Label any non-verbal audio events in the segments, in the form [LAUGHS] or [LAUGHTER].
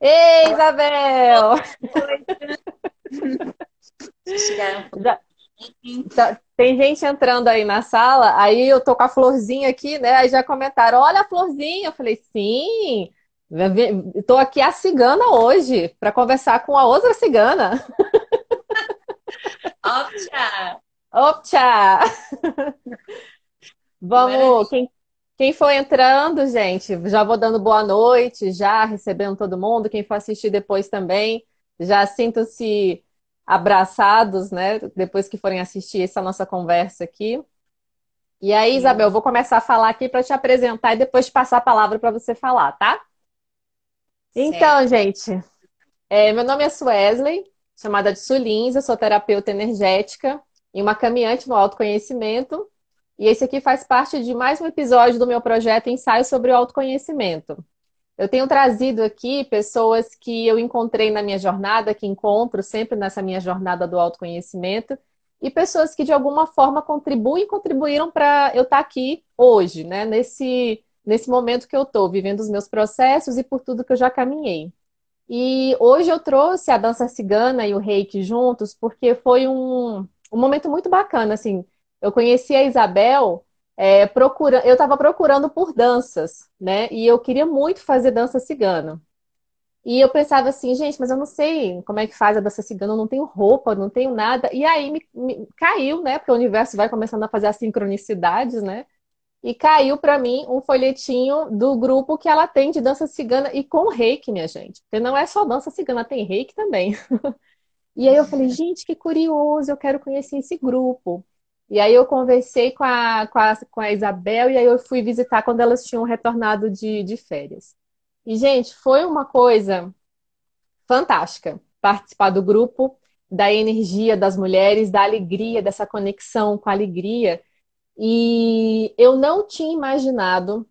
Ei, Isabel! Já, tá, tem gente entrando aí na sala, aí eu tô com a florzinha aqui, né? Aí já comentaram: olha a florzinha. Eu falei: sim, estou aqui a cigana hoje para conversar com a outra cigana. Opcha! Opcha! Vamos, quem, quem for entrando, gente, já vou dando boa noite, já recebendo todo mundo. Quem for assistir depois também, já sintam-se abraçados, né? Depois que forem assistir essa nossa conversa aqui. E aí, Isabel, vou começar a falar aqui para te apresentar e depois passar a palavra para você falar, tá? Então, gente, é, meu nome é Suesley, chamada de Sulins, eu sou terapeuta energética e uma caminhante no autoconhecimento. E esse aqui faz parte de mais um episódio do meu projeto Ensaio sobre o Autoconhecimento. Eu tenho trazido aqui pessoas que eu encontrei na minha jornada, que encontro sempre nessa minha jornada do autoconhecimento, e pessoas que de alguma forma contribuem e contribuíram para eu estar aqui hoje, né? Nesse, nesse momento que eu estou, vivendo os meus processos e por tudo que eu já caminhei. E hoje eu trouxe a dança cigana e o reiki juntos, porque foi um, um momento muito bacana, assim eu conheci a Isabel é, procura... eu estava procurando por danças, né? E eu queria muito fazer dança cigana. E eu pensava assim, gente, mas eu não sei como é que faz a dança cigana, eu não tenho roupa, não tenho nada. E aí me, me caiu, né? Porque o universo vai começando a fazer as sincronicidades, né? E caiu para mim um folhetinho do grupo que ela tem de dança cigana e com reiki, minha gente. Porque não é só dança cigana, tem reiki também. [LAUGHS] e aí eu falei, gente, que curioso, eu quero conhecer esse grupo. E aí eu conversei com a, com a, com a Isabel e aí eu fui visitar quando elas tinham retornado de, de férias. E, gente, foi uma coisa fantástica participar do grupo, da energia das mulheres, da alegria, dessa conexão com a alegria. E eu não tinha imaginado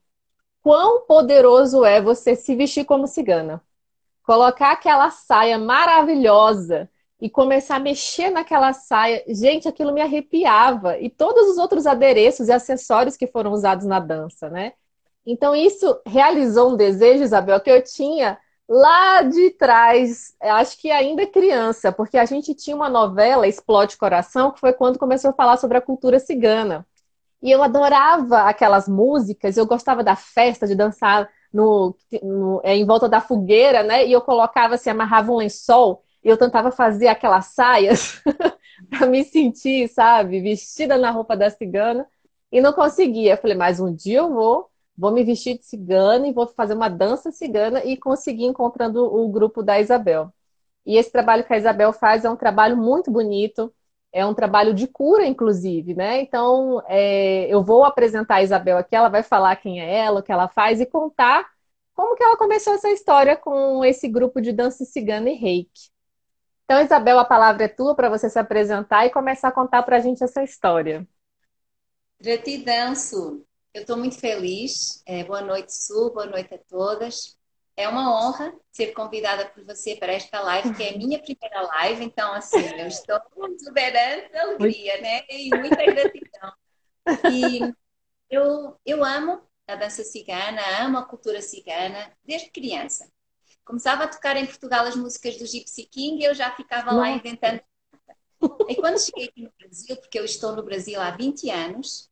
quão poderoso é você se vestir como cigana. Colocar aquela saia maravilhosa e começar a mexer naquela saia. Gente, aquilo me arrepiava. E todos os outros adereços e acessórios que foram usados na dança, né? Então, isso realizou um desejo, Isabel, que eu tinha lá de trás, acho que ainda criança, porque a gente tinha uma novela, Explode Coração, que foi quando começou a falar sobre a cultura cigana. E eu adorava aquelas músicas, eu gostava da festa, de dançar no, no, é, em volta da fogueira, né? E eu colocava assim, amarrava um lençol eu tentava fazer aquelas saias [LAUGHS] para me sentir, sabe, vestida na roupa da cigana e não conseguia. Eu falei, mas um dia eu vou, vou me vestir de cigana e vou fazer uma dança cigana e consegui encontrando o grupo da Isabel. E esse trabalho que a Isabel faz é um trabalho muito bonito, é um trabalho de cura, inclusive, né? Então, é, eu vou apresentar a Isabel aqui, ela vai falar quem é ela, o que ela faz e contar como que ela começou essa história com esse grupo de dança cigana e reiki. Então, Isabel, a palavra é tua para você se apresentar e começar a contar para a gente essa história. Gratidão, Su. Eu estou muito feliz. É, boa noite, Su. Boa noite a todas. É uma honra ser convidada por você para esta live, que é a minha primeira live. Então, assim, eu estou exuberante de alegria, né? E muita gratidão. E eu, eu amo a dança cigana, amo a cultura cigana desde criança começava a tocar em Portugal as músicas do Gypsy King e eu já ficava Nossa. lá inventando. E quando cheguei aqui no Brasil, porque eu estou no Brasil há 20 anos,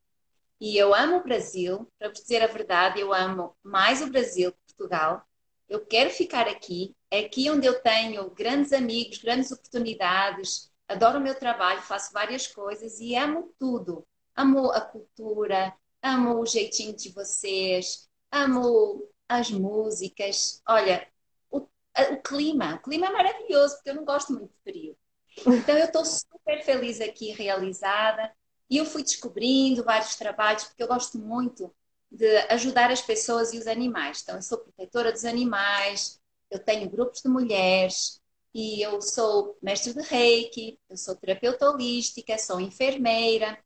e eu amo o Brasil, para vos dizer a verdade, eu amo mais o Brasil que Portugal. Eu quero ficar aqui, é aqui onde eu tenho grandes amigos, grandes oportunidades, adoro o meu trabalho, faço várias coisas e amo tudo. Amo a cultura, amo o jeitinho de vocês, amo as músicas. Olha, o clima. O clima é maravilhoso, porque eu não gosto muito de frio. Então, eu estou super feliz aqui, realizada. E eu fui descobrindo vários trabalhos, porque eu gosto muito de ajudar as pessoas e os animais. Então, eu sou protetora dos animais, eu tenho grupos de mulheres, e eu sou mestre de reiki, eu sou terapeuta holística, sou enfermeira.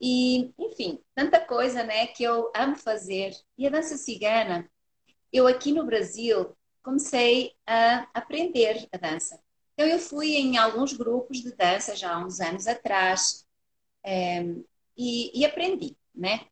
E, enfim, tanta coisa né, que eu amo fazer. E a dança cigana, eu aqui no Brasil comecei a aprender a dança. Então, eu fui em alguns grupos de dança já há uns anos atrás é, e, e aprendi, né?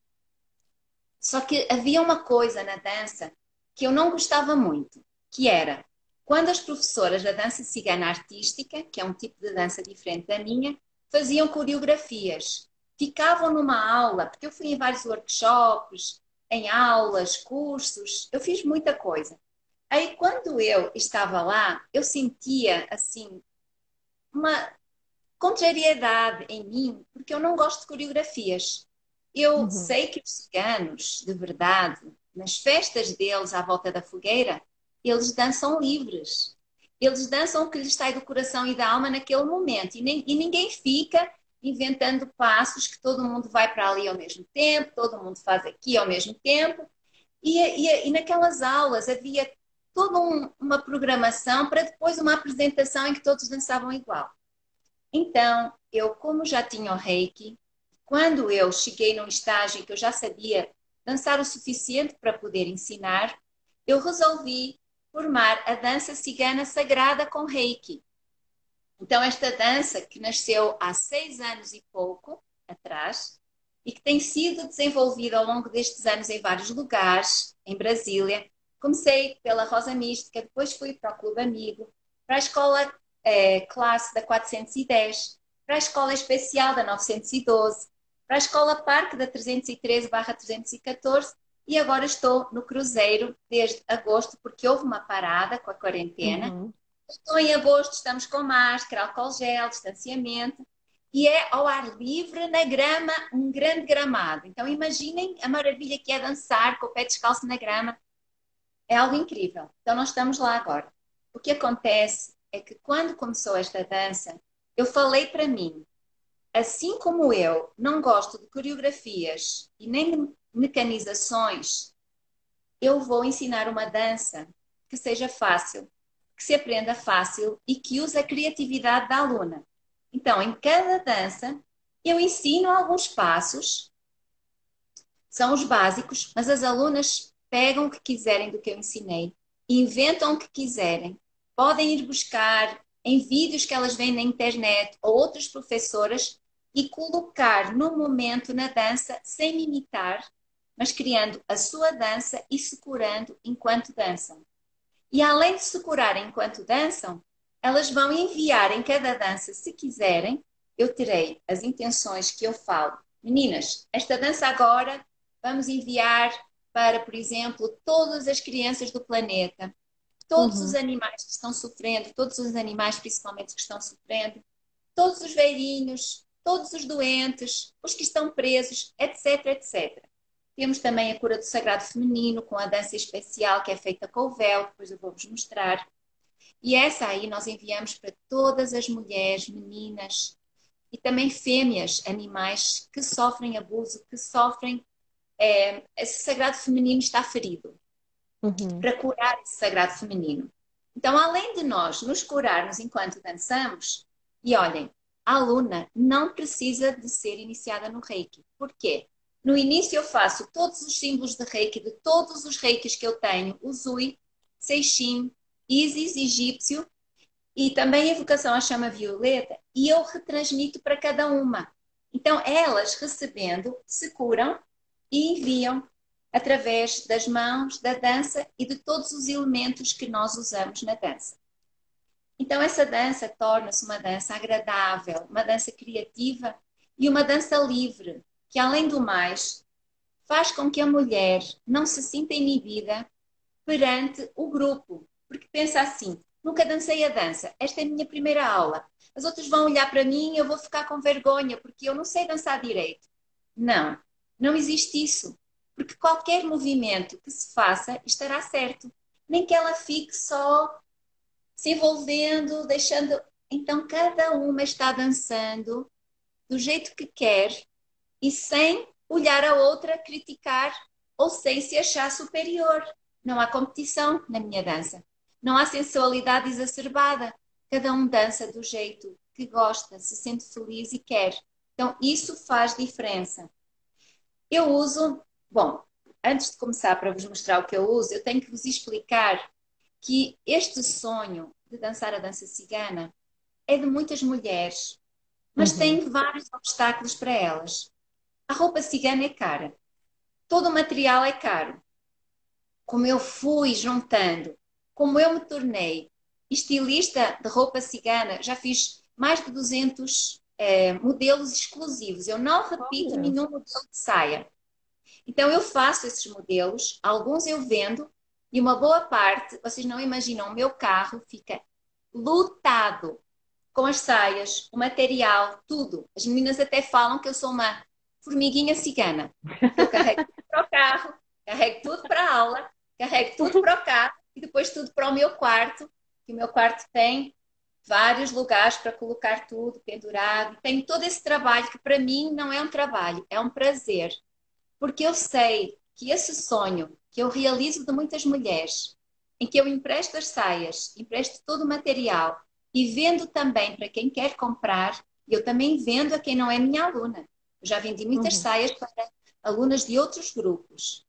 Só que havia uma coisa na dança que eu não gostava muito, que era quando as professoras da dança cigana artística, que é um tipo de dança diferente da minha, faziam coreografias. Ficavam numa aula, porque eu fui em vários workshops, em aulas, cursos, eu fiz muita coisa. Aí, quando eu estava lá, eu sentia, assim, uma contrariedade em mim, porque eu não gosto de coreografias. Eu uhum. sei que os ciganos, de verdade, nas festas deles à volta da fogueira, eles dançam livres. Eles dançam o que lhes sai do coração e da alma naquele momento. E, nem, e ninguém fica inventando passos que todo mundo vai para ali ao mesmo tempo, todo mundo faz aqui ao mesmo tempo. E, e, e naquelas aulas havia toda um, uma programação para depois uma apresentação em que todos dançavam igual. Então, eu, como já tinha o reiki, quando eu cheguei num estágio que eu já sabia dançar o suficiente para poder ensinar, eu resolvi formar a dança cigana sagrada com reiki. Então, esta dança, que nasceu há seis anos e pouco atrás, e que tem sido desenvolvida ao longo destes anos em vários lugares, em Brasília. Comecei pela Rosa Mística, depois fui para o Clube Amigo, para a escola é, classe da 410, para a escola especial da 912, para a escola Parque da 313-314 e agora estou no Cruzeiro desde agosto, porque houve uma parada com a quarentena. Uhum. Estou em agosto, estamos com máscara, álcool gel, distanciamento. E é ao ar livre, na grama, um grande gramado. Então imaginem a maravilha que é dançar com o pé descalço na grama. É algo incrível. Então nós estamos lá agora. O que acontece é que quando começou esta dança, eu falei para mim, assim como eu não gosto de coreografias e nem de mecanizações, eu vou ensinar uma dança que seja fácil, que se aprenda fácil e que use a criatividade da aluna. Então, em cada dança, eu ensino alguns passos, são os básicos, mas as alunas pegam o que quiserem do que eu ensinei, inventam o que quiserem, podem ir buscar em vídeos que elas veem na internet ou outras professoras e colocar no momento na dança sem imitar, mas criando a sua dança e se curando enquanto dançam. E além de se curarem enquanto dançam, elas vão enviar em cada dança, se quiserem, eu terei as intenções que eu falo. Meninas, esta dança agora vamos enviar para, por exemplo, todas as crianças do planeta, todos uhum. os animais que estão sofrendo, todos os animais principalmente que estão sofrendo, todos os velhinhos, todos os doentes, os que estão presos, etc, etc. Temos também a cura do sagrado feminino, com a dança especial que é feita com o véu, depois eu vou-vos mostrar. E essa aí nós enviamos para todas as mulheres, meninas e também fêmeas, animais que sofrem abuso, que sofrem. É, esse sagrado feminino está ferido. Uhum. Para curar esse sagrado feminino. Então, além de nós nos curarmos enquanto dançamos, e olhem, a aluna não precisa de ser iniciada no reiki. Por quê? No início eu faço todos os símbolos de reiki, de todos os reikis que eu tenho, o Zui, Seixim, Isis, egípcio, e também a evocação à chama violeta, e eu retransmito para cada uma. Então, elas recebendo, se curam e enviam através das mãos, da dança e de todos os elementos que nós usamos na dança. Então, essa dança torna-se uma dança agradável, uma dança criativa e uma dança livre, que, além do mais, faz com que a mulher não se sinta inibida perante o grupo. Porque pensa assim: nunca dancei a dança, esta é a minha primeira aula. As outras vão olhar para mim e eu vou ficar com vergonha porque eu não sei dançar direito. Não, não existe isso. Porque qualquer movimento que se faça estará certo. Nem que ela fique só se envolvendo, deixando. Então, cada uma está dançando do jeito que quer e sem olhar a outra, criticar ou sem se achar superior. Não há competição na minha dança. Não há sensualidade exacerbada. Cada um dança do jeito que gosta, se sente feliz e quer. Então, isso faz diferença. Eu uso, bom, antes de começar para vos mostrar o que eu uso, eu tenho que vos explicar que este sonho de dançar a dança cigana é de muitas mulheres, mas uhum. tem vários obstáculos para elas. A roupa cigana é cara. Todo o material é caro. Como eu fui juntando, como eu me tornei estilista de roupa cigana, já fiz mais de 200 é, modelos exclusivos. Eu não repito Olha. nenhum modelo de saia. Então, eu faço esses modelos, alguns eu vendo, e uma boa parte, vocês não imaginam, o meu carro fica lotado com as saias, o material, tudo. As meninas até falam que eu sou uma formiguinha cigana. Eu carrego tudo para o carro, carrego tudo para a aula, carrego tudo para o carro e depois tudo para o meu quarto, que o meu quarto tem vários lugares para colocar tudo pendurado. Tenho todo esse trabalho que para mim não é um trabalho, é um prazer. Porque eu sei que esse sonho que eu realizo de muitas mulheres, em que eu empresto as saias, empresto todo o material e vendo também para quem quer comprar, eu também vendo a quem não é minha aluna. Eu já vendi muitas uhum. saias para alunas de outros grupos.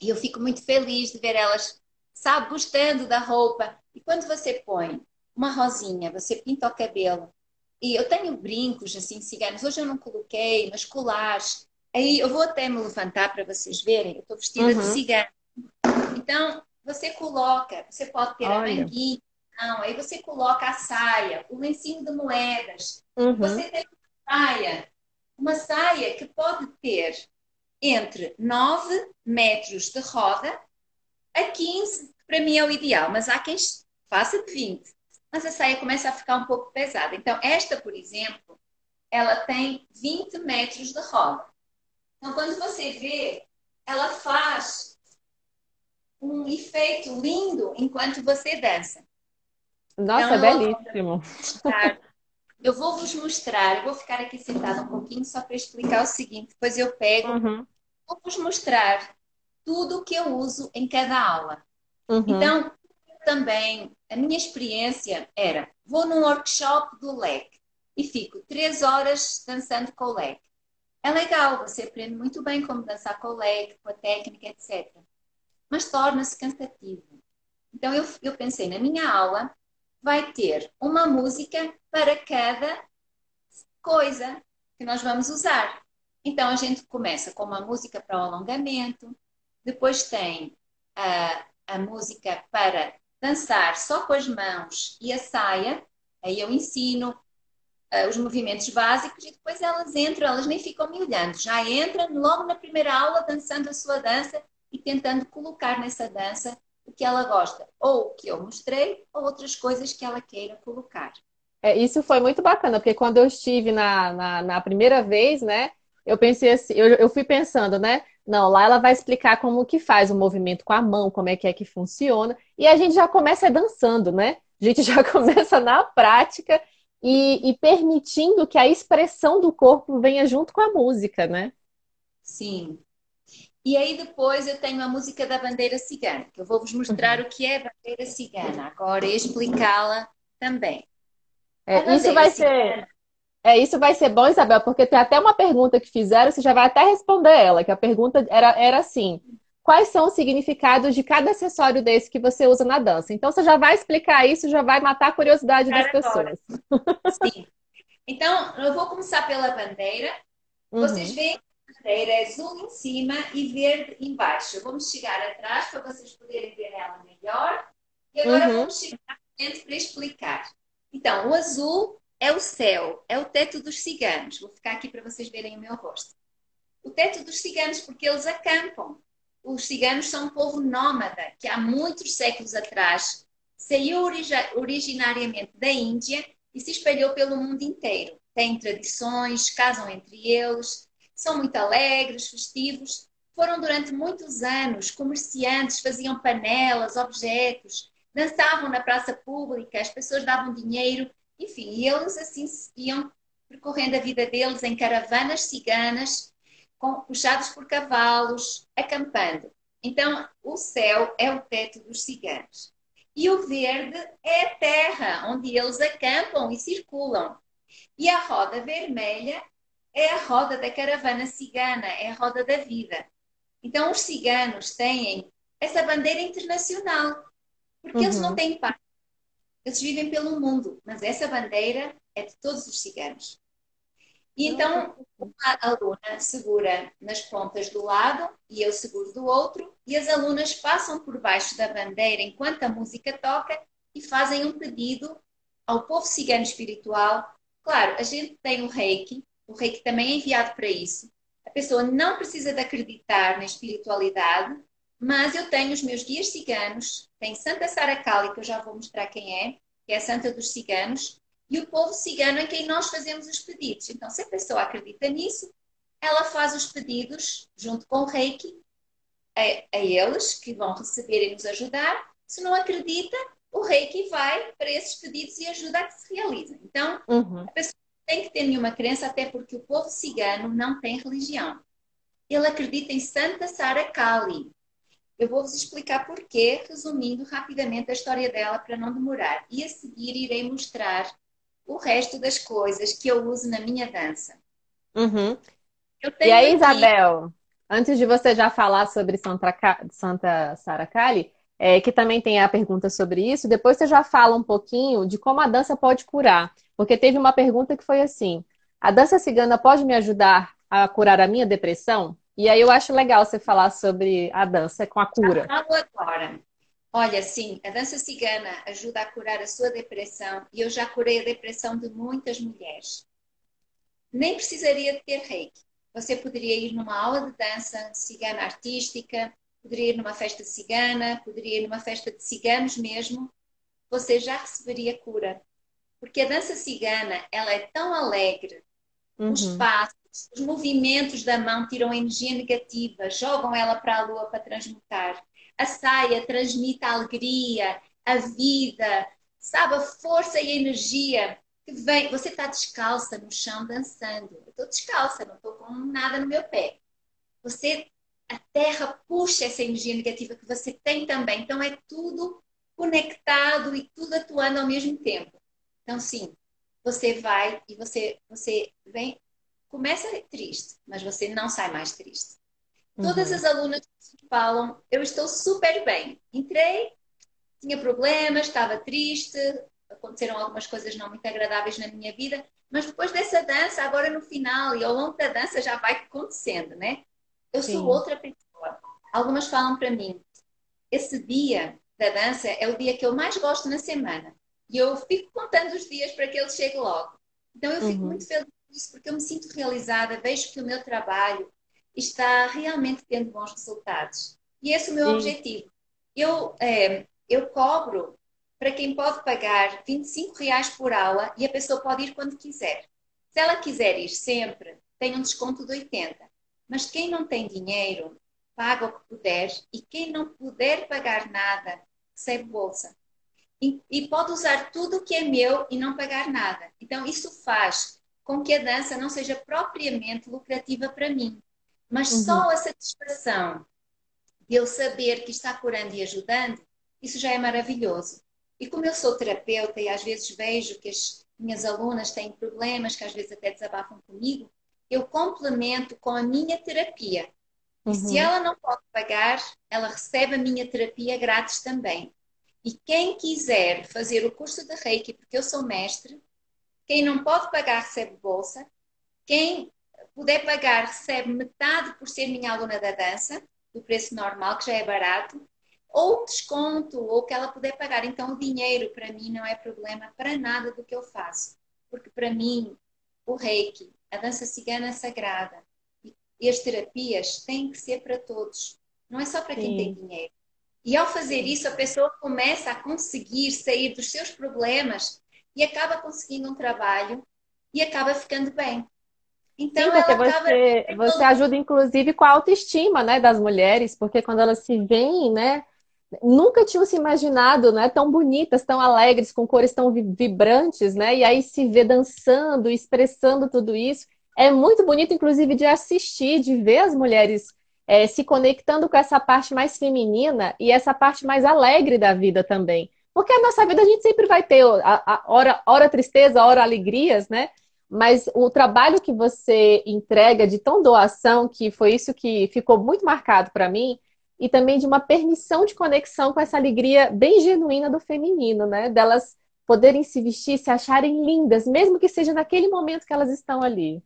E eu fico muito feliz de ver elas, sabe, gostando da roupa. E quando você põe uma rosinha, você pinta o cabelo. E eu tenho brincos assim ciganos. Hoje eu não coloquei, mas colares. Aí eu vou até me levantar para vocês verem. Eu estou vestida uhum. de cigano. Então, você coloca, você pode ter Olha. a manguinha, não, aí você coloca a saia, o lencinho de moedas. Uhum. Você tem uma saia, uma saia que pode ter entre 9 metros de roda a 15, que para mim é o ideal, mas há quem faça de 20 mas a saia começa a ficar um pouco pesada. Então, esta, por exemplo, ela tem 20 metros de roda. Então, quando você vê, ela faz um efeito lindo enquanto você dança. Nossa, então, belíssimo. Eu vou vos mostrar, eu vou ficar aqui sentada um pouquinho só para explicar o seguinte, depois eu pego, uhum. vou vos mostrar tudo o que eu uso em cada aula. Uhum. Então, também, a minha experiência era: vou num workshop do leque e fico três horas dançando com o leque. É legal, você aprende muito bem como dançar com o leque, com a técnica, etc. Mas torna-se cansativo. Então eu, eu pensei, na minha aula vai ter uma música para cada coisa que nós vamos usar. Então a gente começa com uma música para o alongamento, depois tem a, a música para dançar só com as mãos e a saia, aí eu ensino uh, os movimentos básicos e depois elas entram, elas nem ficam me olhando, já entram logo na primeira aula dançando a sua dança e tentando colocar nessa dança o que ela gosta, ou o que eu mostrei, ou outras coisas que ela queira colocar. É, isso foi muito bacana, porque quando eu estive na, na, na primeira vez, né, eu pensei assim, eu, eu fui pensando, né? Não, lá ela vai explicar como que faz o movimento com a mão, como é que é que funciona. E a gente já começa dançando, né? A gente [LAUGHS] já começa na prática e, e permitindo que a expressão do corpo venha junto com a música, né? Sim. E aí depois eu tenho a música da bandeira cigana, que eu vou vos mostrar uhum. o que é a bandeira cigana agora e explicá-la também. É, isso vai cigana... ser é, isso vai ser bom, Isabel, porque tem até uma pergunta que fizeram, você já vai até responder ela, que a pergunta era, era assim: quais são os significados de cada acessório desse que você usa na dança? Então você já vai explicar isso, já vai matar a curiosidade das pessoas. Sim. Então, eu vou começar pela bandeira. Uhum. Vocês veem a bandeira é azul em cima e verde embaixo. Vamos chegar atrás para vocês poderem ver ela melhor. E agora uhum. vamos chegar para explicar. Então, o azul é o céu, é o teto dos ciganos. Vou ficar aqui para vocês verem o meu rosto. O teto dos ciganos, porque eles acampam. Os ciganos são um povo nómada que há muitos séculos atrás saiu originariamente da Índia e se espalhou pelo mundo inteiro. Têm tradições, casam entre eles, são muito alegres, festivos. Foram durante muitos anos comerciantes, faziam panelas, objetos, dançavam na praça pública, as pessoas davam dinheiro enfim, eles assim iam percorrendo a vida deles em caravanas ciganas, com, puxados por cavalos, acampando. Então, o céu é o teto dos ciganos. E o verde é a terra onde eles acampam e circulam. E a roda vermelha é a roda da caravana cigana, é a roda da vida. Então, os ciganos têm essa bandeira internacional, porque uhum. eles não uhum. têm paz eles vivem pelo mundo, mas essa bandeira é de todos os ciganos. E então, uma aluna segura nas pontas do lado e eu seguro do outro, e as alunas passam por baixo da bandeira enquanto a música toca e fazem um pedido ao povo cigano espiritual. Claro, a gente tem o reiki, o reiki também é enviado para isso. A pessoa não precisa de acreditar na espiritualidade, mas eu tenho os meus guias ciganos, tem Santa Sara Kali, que eu já vou mostrar quem é, que é a Santa dos Ciganos, e o povo cigano em quem nós fazemos os pedidos. Então, se a pessoa acredita nisso, ela faz os pedidos junto com o reiki a, a eles, que vão receber e nos ajudar. Se não acredita, o reiki vai para esses pedidos e ajuda a que se realizem. Então, uhum. a pessoa tem que ter nenhuma crença, até porque o povo cigano não tem religião. Ele acredita em Santa Sara Kali. Eu vou-vos explicar porquê, resumindo rapidamente a história dela para não demorar. E a seguir irei mostrar o resto das coisas que eu uso na minha dança. Uhum. e aí, aqui... Isabel, antes de você já falar sobre Santa, Santa Sara Kali, é, que também tem a pergunta sobre isso, depois você já fala um pouquinho de como a dança pode curar. Porque teve uma pergunta que foi assim: a dança cigana pode me ajudar a curar a minha depressão? E aí eu acho legal você falar sobre a dança com a cura. Falo agora. Olha, sim, a dança cigana ajuda a curar a sua depressão e eu já curei a depressão de muitas mulheres. Nem precisaria de ter reiki. Você poderia ir numa aula de dança cigana artística, poderia ir numa festa cigana, poderia ir numa festa de ciganos mesmo. Você já receberia cura. Porque a dança cigana, ela é tão alegre. Uhum. Os passos, os movimentos da mão tiram energia negativa, jogam ela para a lua para transmutar a saia transmite a alegria, a vida, sabe, a força e a energia que vem. Você está descalça no chão dançando. Eu estou descalça, não estou com nada no meu pé. Você, a terra puxa essa energia negativa que você tem também. Então é tudo conectado e tudo atuando ao mesmo tempo. Então sim, você vai e você você vem começa triste, mas você não sai mais triste. Todas uhum. as alunas falam, eu estou super bem. Entrei, tinha problemas, estava triste, aconteceram algumas coisas não muito agradáveis na minha vida, mas depois dessa dança, agora no final e ao longo da dança já vai acontecendo, né? Eu Sim. sou outra pessoa. Algumas falam para mim, esse dia da dança é o dia que eu mais gosto na semana. E eu fico contando os dias para que ele chegue logo. Então eu fico uhum. muito feliz porque eu me sinto realizada, vejo que o meu trabalho está realmente tendo bons resultados. E esse é o meu Sim. objetivo. Eu, é, eu cobro para quem pode pagar 25 reais por aula e a pessoa pode ir quando quiser. Se ela quiser ir sempre, tem um desconto de 80. Mas quem não tem dinheiro, paga o que puder e quem não puder pagar nada, recebe bolsa. E, e pode usar tudo o que é meu e não pagar nada. Então, isso faz com que a dança não seja propriamente lucrativa para mim. Mas uhum. só a satisfação de eu saber que está curando e ajudando, isso já é maravilhoso. E como eu sou terapeuta e às vezes vejo que as minhas alunas têm problemas, que às vezes até desabafam comigo, eu complemento com a minha terapia. Uhum. E se uhum. ela não pode pagar, ela recebe a minha terapia grátis também. E quem quiser fazer o curso de Reiki, porque eu sou mestre, quem não pode pagar recebe bolsa. Quem puder pagar, recebe metade por ser minha aluna da dança, do preço normal, que já é barato, ou desconto, ou que ela puder pagar. Então, o dinheiro para mim não é problema para nada do que eu faço. Porque para mim, o reiki, a dança cigana é sagrada e as terapias têm que ser para todos. Não é só para quem Sim. tem dinheiro. E ao fazer isso, a pessoa começa a conseguir sair dos seus problemas e acaba conseguindo um trabalho e acaba ficando bem. Então, Sim, porque você, você ajuda, inclusive, com a autoestima né, das mulheres, porque quando elas se veem, né? Nunca tinham se imaginado, né? Tão bonitas, tão alegres, com cores tão vibrantes, né? E aí se vê dançando, expressando tudo isso. É muito bonito, inclusive, de assistir, de ver as mulheres é, se conectando com essa parte mais feminina e essa parte mais alegre da vida também. Porque a nossa vida a gente sempre vai ter a, a hora, hora tristeza, hora alegrias, né? mas o trabalho que você entrega de tão doação, que foi isso que ficou muito marcado para mim, e também de uma permissão de conexão com essa alegria bem genuína do feminino, né? Delas poderem se vestir, se acharem lindas, mesmo que seja naquele momento que elas estão ali.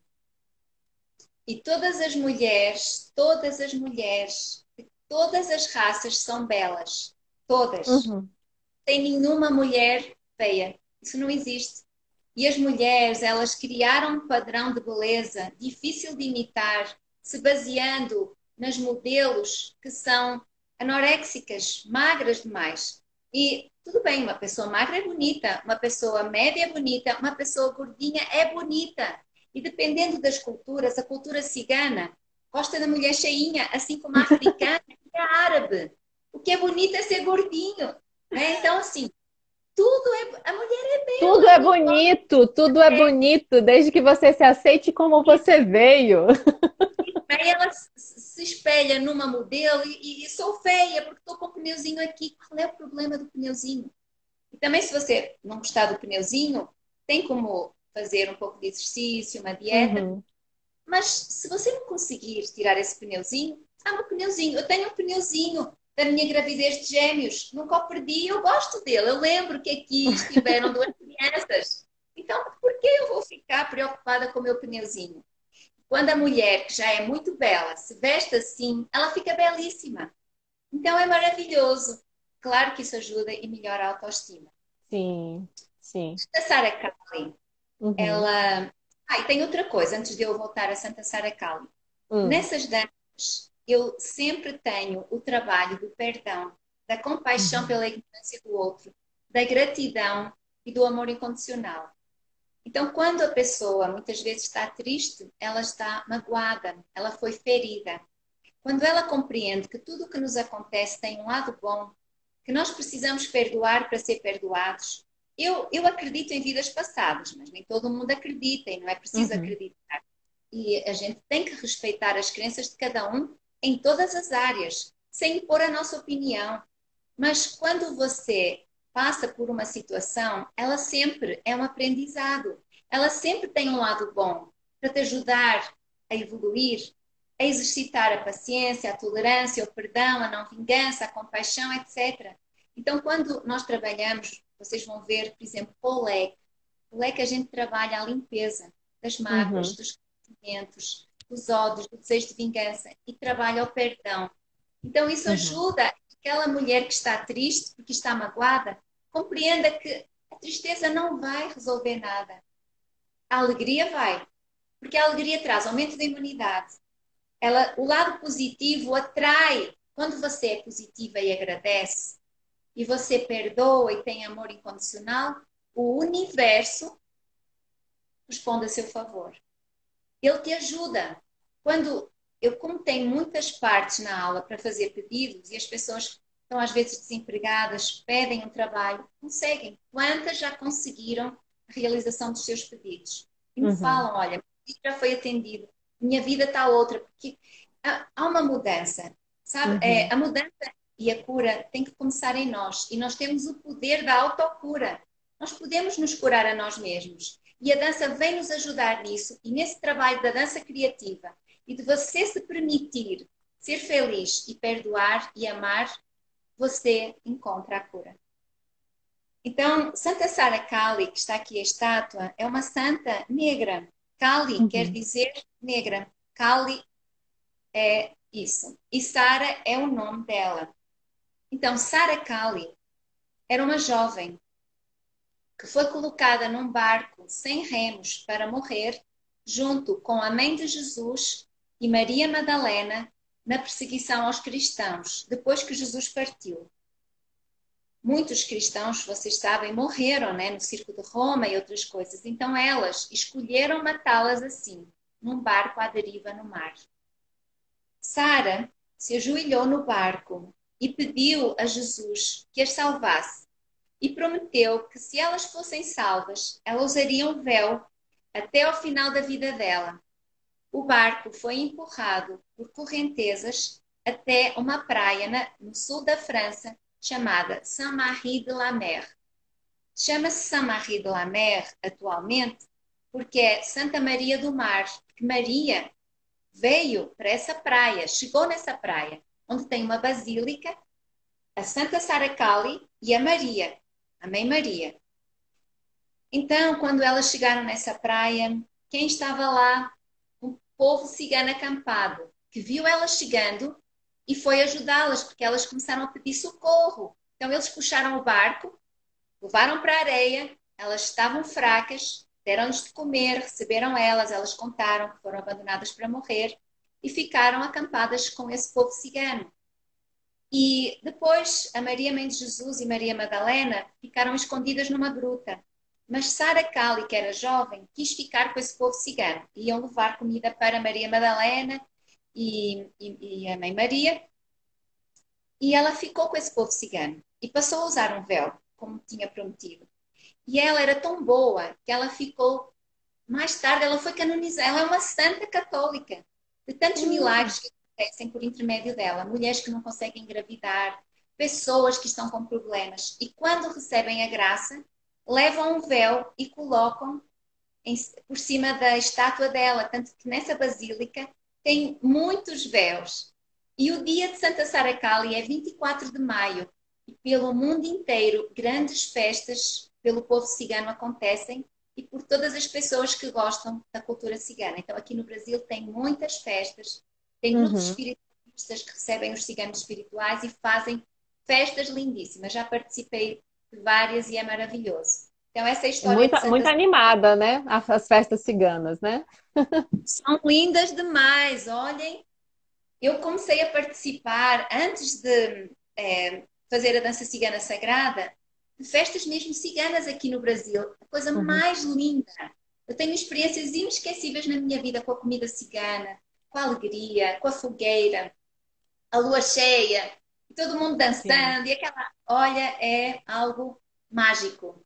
E todas as mulheres, todas as mulheres, todas as raças são belas. Todas. Uhum. Tem nenhuma mulher feia. Isso não existe. E as mulheres, elas criaram um padrão de beleza difícil de imitar, se baseando nas modelos que são anoréxicas, magras demais. E tudo bem, uma pessoa magra é bonita, uma pessoa média é bonita, uma pessoa gordinha é bonita. E dependendo das culturas, a cultura cigana gosta da mulher cheinha, assim como a [LAUGHS] africana e a árabe. O que é bonito é ser gordinho. Né? Então, assim, tudo é. A mulher é bem. Tudo é bonito, tudo é bonito, desde que você se aceite como você veio. Aí ela se espelha numa modelo e, e sou feia porque estou com o pneuzinho aqui. Qual é o problema do pneuzinho? E também, se você não gostar do pneuzinho, tem como fazer um pouco de exercício, uma dieta. Uhum. Mas se você não conseguir tirar esse pneuzinho, ah, meu pneuzinho, eu tenho um pneuzinho da minha gravidez de gêmeos, nunca o perdi, eu gosto dele. Eu lembro que aqui estiveram duas [LAUGHS] crianças. Então, por que eu vou ficar preocupada com o meu pneuzinho? Quando a mulher, que já é muito bela, se veste assim, ela fica belíssima. Então é maravilhoso. Claro que isso ajuda e melhora a autoestima. Sim, sim. A Sara Kali, uhum. ela. Ah, e tem outra coisa, antes de eu voltar a Santa Sara Kali. Uhum. Nessas danças, eu sempre tenho o trabalho do perdão, da compaixão uhum. pela ignorância do outro, da gratidão e do amor incondicional. Então, quando a pessoa muitas vezes está triste, ela está magoada, ela foi ferida. Quando ela compreende que tudo o que nos acontece tem um lado bom, que nós precisamos perdoar para ser perdoados. Eu, eu acredito em vidas passadas, mas nem todo mundo acredita e não é preciso uhum. acreditar. E a gente tem que respeitar as crenças de cada um em todas as áreas, sem impor a nossa opinião. Mas quando você passa por uma situação, ela sempre é um aprendizado. Ela sempre tem um lado bom para te ajudar a evoluir, a exercitar a paciência, a tolerância, o perdão, a não vingança, a compaixão, etc. Então, quando nós trabalhamos, vocês vão ver, por exemplo, o leque. O leque a gente trabalha a limpeza das mágoas, uhum. dos sentimentos, dos ódios, do desejo de vingança e trabalha o perdão. Então, isso uhum. ajuda aquela mulher que está triste porque está magoada compreenda que a tristeza não vai resolver nada. A alegria vai. Porque a alegria traz aumento da imunidade. Ela, o lado positivo atrai. Quando você é positiva e agradece, e você perdoa e tem amor incondicional, o universo responde a seu favor. Ele te ajuda. Quando eu, como tenho muitas partes na aula para fazer pedidos e as pessoas estão às vezes desempregadas, pedem um trabalho, conseguem. Quantas já conseguiram a realização dos seus pedidos? E me uhum. falam, olha, já foi atendido, minha vida está outra, porque há uma mudança, sabe? Uhum. É, a mudança e a cura tem que começar em nós e nós temos o poder da autocura. Nós podemos nos curar a nós mesmos. E a dança vem nos ajudar nisso e nesse trabalho da dança criativa e de você se permitir ser feliz e perdoar e amar você encontra a cura. Então, Santa Sara Kali, que está aqui a estátua, é uma santa negra. Kali uhum. quer dizer negra. Kali é isso. E Sara é o nome dela. Então, Sara Kali era uma jovem que foi colocada num barco sem remos para morrer, junto com a mãe de Jesus e Maria Madalena na perseguição aos cristãos, depois que Jesus partiu. Muitos cristãos, vocês sabem, morreram né, no circo de Roma e outras coisas. Então elas escolheram matá-las assim, num barco à deriva no mar. Sara se ajoelhou no barco e pediu a Jesus que as salvasse e prometeu que se elas fossem salvas, ela usaria um véu até ao final da vida dela o barco foi empurrado por correntezas até uma praia na, no sul da França chamada Saint-Marie de la Mer. Chama-se Saint-Marie de la Mer atualmente porque é Santa Maria do Mar, que Maria veio para essa praia, chegou nessa praia, onde tem uma basílica, a Santa Saracali e a Maria, a Mãe Maria. Então, quando elas chegaram nessa praia, quem estava lá povo cigano acampado, que viu elas chegando e foi ajudá-las, porque elas começaram a pedir socorro. Então eles puxaram o barco, levaram para a areia, elas estavam fracas, deram-lhes de comer, receberam elas, elas contaram que foram abandonadas para morrer e ficaram acampadas com esse povo cigano. E depois a Maria Mãe de Jesus e Maria Madalena ficaram escondidas numa gruta. Mas Sara Cali, que era jovem, quis ficar com esse povo cigano. Iam levar comida para Maria Madalena e, e, e a Mãe Maria. E ela ficou com esse povo cigano e passou a usar um véu, como tinha prometido. E ela era tão boa que ela ficou. Mais tarde, ela foi canonizada. Ela é uma santa católica. De tantos uhum. milagres que acontecem por intermédio dela. Mulheres que não conseguem engravidar, pessoas que estão com problemas. E quando recebem a graça, levam um véu e colocam em, por cima da estátua dela. Tanto que nessa basílica tem muitos véus. E o dia de Santa Sara Cali é 24 de maio. E pelo mundo inteiro, grandes festas pelo povo cigano acontecem e por todas as pessoas que gostam da cultura cigana. Então, aqui no Brasil tem muitas festas, tem uhum. espiritualistas que recebem os ciganos espirituais e fazem festas lindíssimas. Já participei de várias e é maravilhoso. Então, essa é história. Muito, Santa... muito animada, né? As festas ciganas, né? São lindas demais. Olhem, eu comecei a participar antes de é, fazer a dança cigana sagrada de festas mesmo ciganas aqui no Brasil. A coisa uhum. mais linda. Eu tenho experiências inesquecíveis na minha vida com a comida cigana, com a alegria, com a fogueira, a lua cheia, todo mundo dançando, Sim. e aquela, olha, é algo mágico.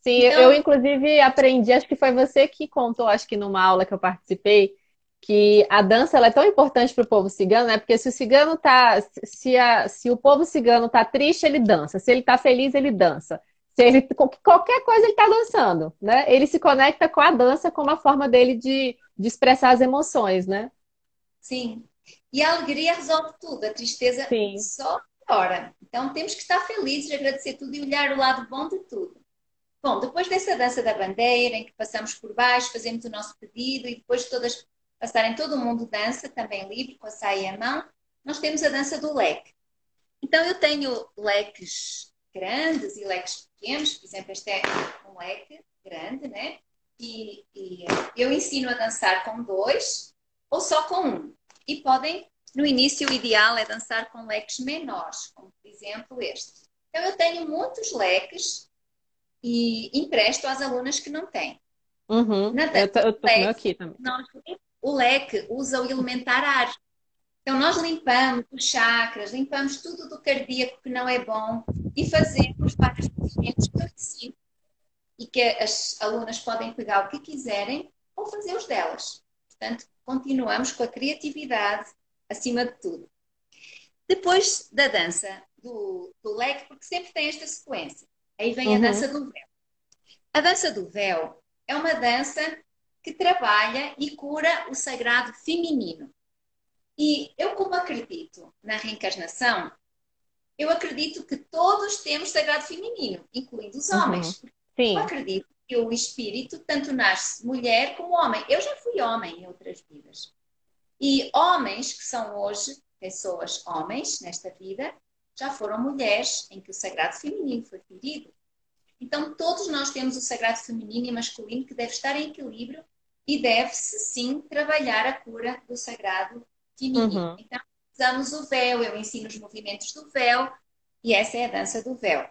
Sim, então... eu inclusive aprendi, acho que foi você que contou, acho que numa aula que eu participei, que a dança é tão importante para o povo cigano, né? Porque se o cigano tá, se, a, se o povo cigano tá triste, ele dança. Se ele tá feliz, ele dança. Se ele qualquer coisa ele tá dançando, né? Ele se conecta com a dança como uma forma dele de, de expressar as emoções, né? Sim. E a alegria resolve tudo, a tristeza Sim. só piora. Então temos que estar felizes, agradecer tudo e olhar o lado bom de tudo. Bom, depois dessa dança da bandeira, em que passamos por baixo, fazemos o nosso pedido e depois todas passarem todo mundo dança, também livre, com a saia à mão, nós temos a dança do leque. Então eu tenho leques grandes e leques pequenos, por exemplo, este é um leque grande, né? E, e eu ensino a dançar com dois ou só com um. E podem, no início, o ideal é dançar com leques menores, como por exemplo este. Então, eu tenho muitos leques e empresto às alunas que não têm. Uhum. Na eu tô, aqui também. Nós, o leque usa o elementar ar. Então, nós limpamos os chakras, limpamos tudo do cardíaco que não é bom e fazemos vários movimentos que eu ensino e que as alunas podem pegar o que quiserem ou fazer os delas. Portanto, continuamos com a criatividade acima de tudo. Depois da dança do, do leque, porque sempre tem esta sequência, aí vem uhum. a dança do véu. A dança do véu é uma dança que trabalha e cura o sagrado feminino. E eu, como acredito na reencarnação, eu acredito que todos temos sagrado feminino, incluindo os uhum. homens. Uhum. Sim. Eu acredito que o espírito tanto nasce mulher como homem. Eu já fui homem em outras vidas. E homens que são hoje pessoas homens nesta vida já foram mulheres em que o sagrado feminino foi ferido. Então todos nós temos o sagrado feminino e masculino que deve estar em equilíbrio e deve-se sim trabalhar a cura do sagrado feminino. Uhum. Então usamos o véu, eu ensino os movimentos do véu e essa é a dança do véu.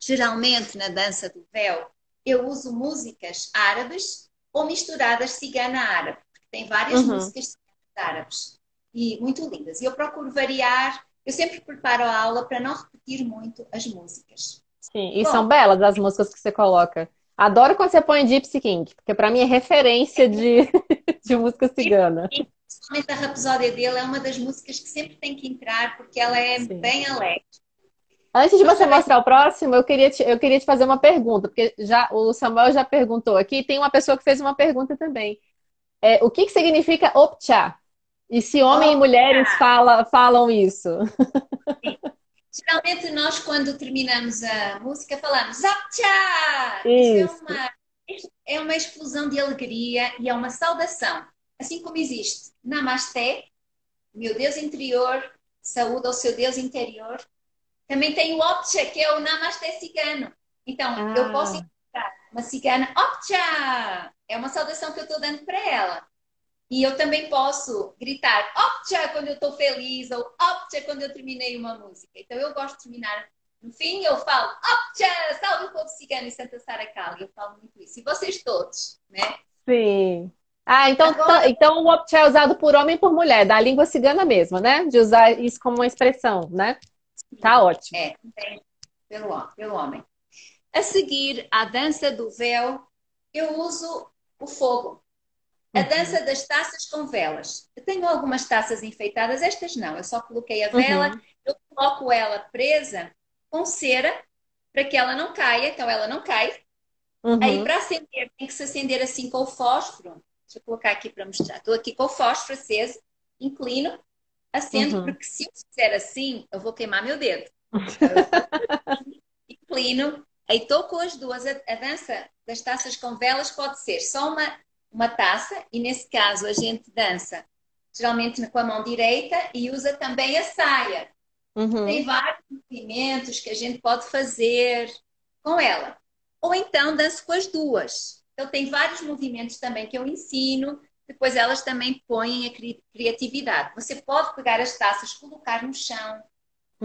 Geralmente na dança do véu eu uso músicas árabes ou misturadas cigana-árabe, porque tem várias uhum. músicas árabes e muito lindas. E eu procuro variar, eu sempre preparo a aula para não repetir muito as músicas. Sim, e Bom, são belas as músicas que você coloca. Adoro quando você põe Gypsy King, porque para mim é referência de, [LAUGHS] de música cigana. Principalmente a Rapsódia dele é uma das músicas que sempre tem que entrar, porque ela é Sim. bem alegre. Antes de você mostrar o próximo, eu queria, te, eu queria te fazer uma pergunta, porque já o Samuel já perguntou aqui, tem uma pessoa que fez uma pergunta também. É, o que, que significa optcha? E se homens e mulheres fala, falam isso? Sim. [LAUGHS] Geralmente nós, quando terminamos a música, falamos optcha! Isso. É, uma, é uma explosão de alegria e é uma saudação. Assim como existe Namasté, meu Deus interior, saúde ao seu Deus interior, Também tem o Opcha, que é o Namaste cigano. Então, Ah. eu posso encontrar uma cigana Opcha! É uma saudação que eu estou dando para ela. E eu também posso gritar Opcha quando eu estou feliz ou Opcha quando eu terminei uma música. Então, eu gosto de terminar. No fim, eu falo Opcha! Salve o povo cigano e Santa Sara Cali. Eu falo muito isso. E vocês todos, né? Sim. Ah, então, Agora- então o Optcha é usado por homem e por mulher, da língua cigana mesmo, né? De usar isso como uma expressão, né? Tá ótimo. É, pelo, pelo homem. A seguir, a dança do véu, eu uso o fogo. A Uhum. dança das taças com velas. Eu tenho algumas taças enfeitadas, estas não. Eu só coloquei a vela, Uhum. eu coloco ela presa com cera para que ela não caia, então ela não cai. Uhum. Aí, para acender, tem que se acender assim com o fósforo. Deixa eu colocar aqui para mostrar. Estou aqui com o fósforo aceso, inclino, acendo, Uhum. porque se eu fizer assim, eu vou queimar meu dedo. [LAUGHS] Inclino, aí estou com as duas. A, a dança das taças com velas pode ser só uma, uma taça, e nesse caso a gente dança geralmente com a mão direita e usa também a saia. Uhum. Tem vários movimentos que a gente pode fazer com ela. Ou então danço com as duas. Então tem vários movimentos também que eu ensino, depois elas também põem a cri- criatividade. Você pode pegar as taças, colocar no chão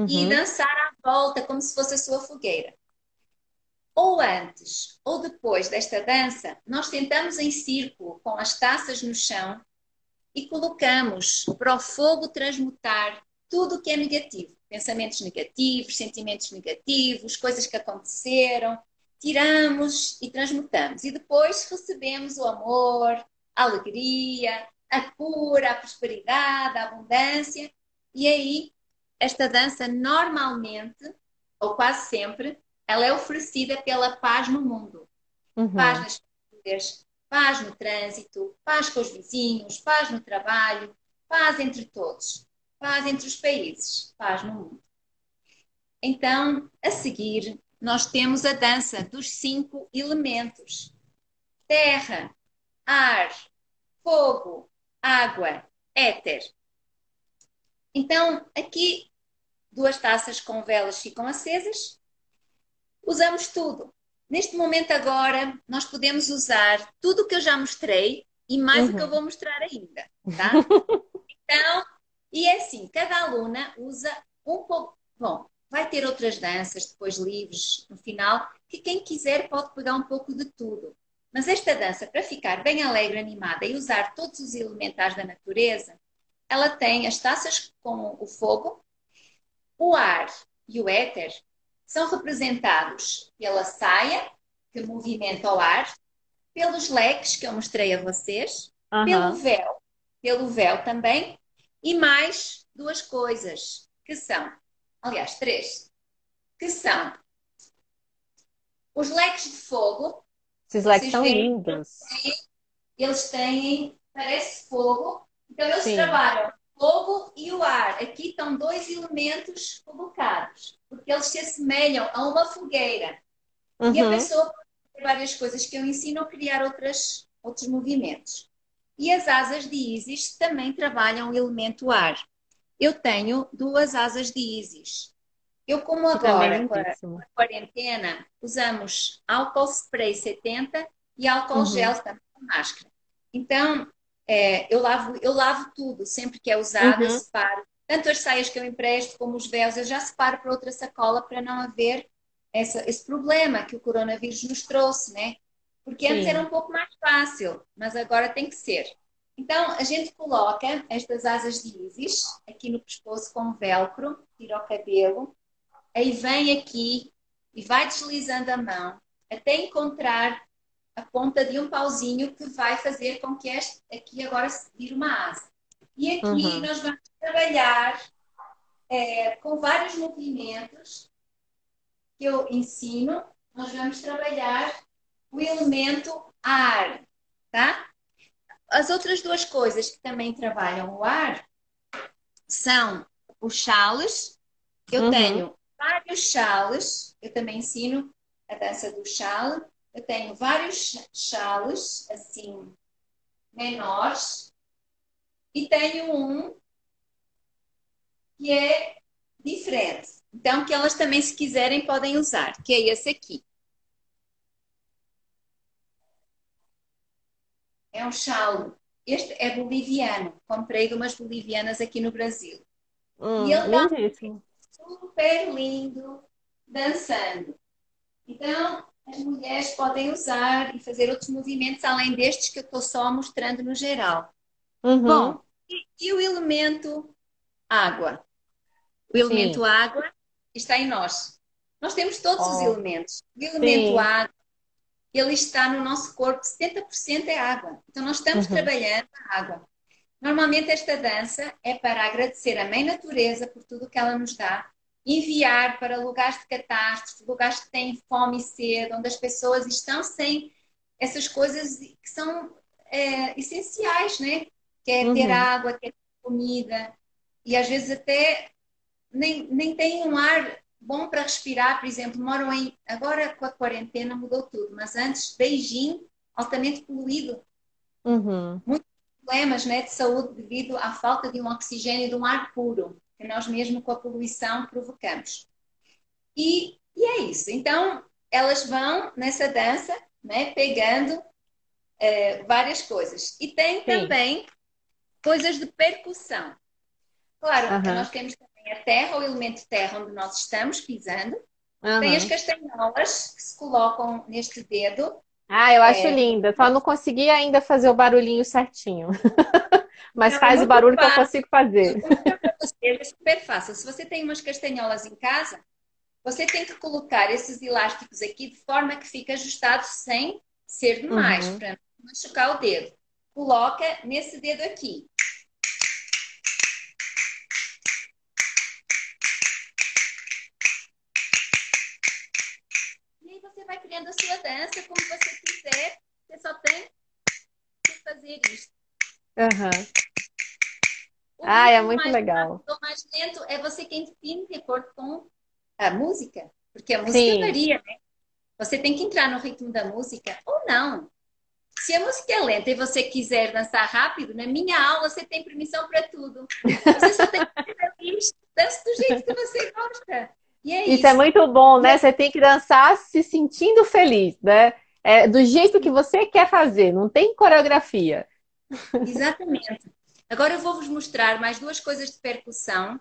e Uhum. dançar à volta como se fosse a sua fogueira. Ou antes ou depois desta dança, nós tentamos em círculo com as taças no chão e colocamos para o fogo transmutar tudo o que é negativo. Pensamentos negativos, sentimentos negativos, coisas que aconteceram. Tiramos e transmutamos. E depois recebemos o amor, a alegria, a cura, a prosperidade, a abundância. E aí, esta dança normalmente, ou quase sempre, ela é oferecida pela paz no mundo. Uhum. Paz nas famílias, paz no trânsito, paz com os vizinhos, paz no trabalho, paz entre todos, paz entre os países, paz no mundo. Então, a seguir, nós temos a dança dos cinco elementos: terra, ar, fogo, água, éter. Então, aqui, duas taças com velas ficam acesas. Usamos tudo. Neste momento agora, nós podemos usar tudo o que eu já mostrei e mais o que eu Uhum. vou mostrar ainda, tá? [LAUGHS] Então, e é assim, cada aluna usa um pouco. Bom, vai ter outras danças depois livres no final, que quem quiser pode pegar um pouco de tudo. Mas esta dança, para ficar bem alegre, animada e usar todos os elementares da natureza, ela tem as taças com o fogo, o ar e o éter são representados pela saia, que movimenta o ar, pelos leques que eu mostrei a vocês, pelo Aham. véu, pelo véu também, e mais duas coisas, que são, aliás, três, que são os leques de fogo, Esses leques são lindos. eles têm, parece fogo, então eles Sim. trabalham fogo e o ar. Aqui estão dois elementos colocados, porque eles se assemelham a uma fogueira. E a Uhum. pessoa pode fazer várias coisas que eu ensino a criar outras, outros movimentos. E as asas de Isis também trabalham o elemento ar. Eu tenho duas asas de Isis. Eu, como agora, com a quarentena, usamos álcool spray 70 e álcool Uhum. gel também com máscara. Então, é, eu, lavo, eu lavo tudo, sempre que é usado, eu Uhum. separo. Tanto as saias que eu empresto como os véus, eu já separo para outra sacola para não haver essa- esse problema que o coronavírus nos trouxe, né? Porque antes Sim. era um pouco mais fácil, mas agora tem que ser. Então, a gente coloca estas asas de ísis aqui no pescoço com velcro, tira o cabelo, aí vem aqui e vai deslizando a mão até encontrar a ponta de um pauzinho que vai fazer com que este aqui agora se vire uma asa. E aqui Uhum. nós vamos trabalhar é, com vários movimentos que eu ensino, nós vamos trabalhar o elemento ar, tá? As outras duas coisas que também trabalham o ar são os chales. Eu Uhum. tenho vários chales, eu também ensino a dança do chale. Eu tenho vários chales, assim, menores, e tenho um que é diferente. Então, que elas também, se quiserem, podem usar, que é esse aqui. É um chalo. Este é boliviano. Comprei de umas bolivianas aqui no Brasil. Hum, e ele lindíssimo. Super lindo, dançando. Então, as mulheres podem usar e fazer outros movimentos além destes que eu estou só mostrando no geral. Uhum. Bom, e, e, o elemento água? O elemento Sim. água está em nós. Nós temos todos oh. os elementos. O elemento Sim. água, ele está no nosso corpo, 70% é água. Então nós estamos uhum. trabalhando a água. Normalmente esta dança é para agradecer a Mãe Natureza por tudo que ela nos dá, enviar para lugares de catástrofe, lugares que têm fome e sede, onde as pessoas estão sem essas coisas que são é, essenciais, né? Que é ter uhum. água, que é ter comida, e às vezes até nem, nem têm um ar bom para respirar, por exemplo, moram em. Agora com a quarentena mudou tudo, mas antes, Beijing, altamente poluído. Uhum. Muitos problemas né, de saúde devido à falta de um oxigênio e de um ar puro, que nós mesmo com a poluição provocamos. E, e é isso. Então, elas vão nessa dança, né, pegando uh, várias coisas. E tem Sim. também coisas de percussão. Claro, uhum. nós temos também a terra, o elemento terra onde nós estamos pisando. Uhum. Tem as castanholas que se colocam neste dedo. Ah, eu acho é... linda. Só não consegui ainda fazer o barulhinho certinho. [LAUGHS] Mas não, faz o barulho fácil. que eu consigo fazer. [LAUGHS] É super fácil. Se você tem umas castanholas em casa, você tem que colocar esses elásticos aqui de forma que fique ajustado sem ser demais, uhum. para não machucar o dedo. Coloca nesse dedo aqui. você vai criando a sua dança como você quiser. Você só tem que fazer isso. Uhum. Ah, é muito legal. O mais lento é você quem define de acordo com a música. Porque a música Sim. varia, né? Você tem que entrar no ritmo da música ou não. Se a música é lenta e você quiser dançar rápido, na minha aula você tem permissão para tudo. Você só tem que ser feliz, dance do jeito que você gosta. E é isso, isso é muito bom, né? Você tem que dançar se sentindo feliz, né? É do jeito que você quer fazer, não tem coreografia. Exatamente. Agora eu vou vos mostrar mais duas coisas de percussão,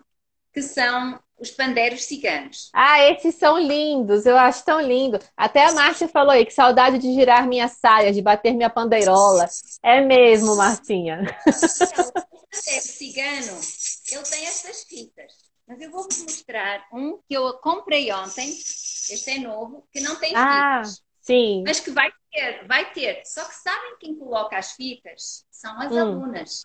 que são os pandeiros ciganos. Ah, esses são lindos, eu acho tão lindo. Até a Márcia falou aí que saudade de girar minha saia, de bater minha pandeirola. É mesmo, Marcinha. Então, o pandeiro cigano, ele tem essas fitas. Mas eu vou vos mostrar um que eu comprei ontem, este é novo, que não tem ah, fitas. Sim. Mas que vai ter, vai ter. Só que sabem quem coloca as fitas? São as hum. alunas.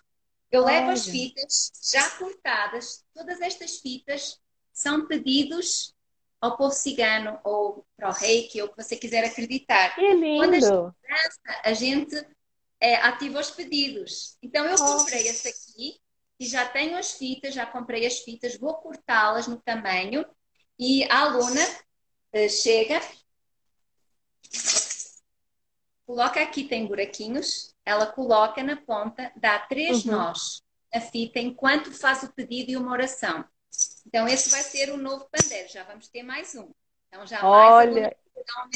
Eu Olha. levo as fitas já cortadas. Todas estas fitas são pedidos ao povo cigano ou para o reiki, ou o que você quiser acreditar. Que lindo! Quando a gente dança, a gente é, ativa os pedidos. Então eu comprei oh. esse aqui e já tenho as fitas, já comprei as fitas, vou cortá-las no tamanho e a aluna uh, chega, coloca aqui, tem buraquinhos, ela coloca na ponta, dá três uhum. nós na fita enquanto faz o pedido e uma oração. Então, esse vai ser o novo pandeiro, já vamos ter mais um. Então, já Olha,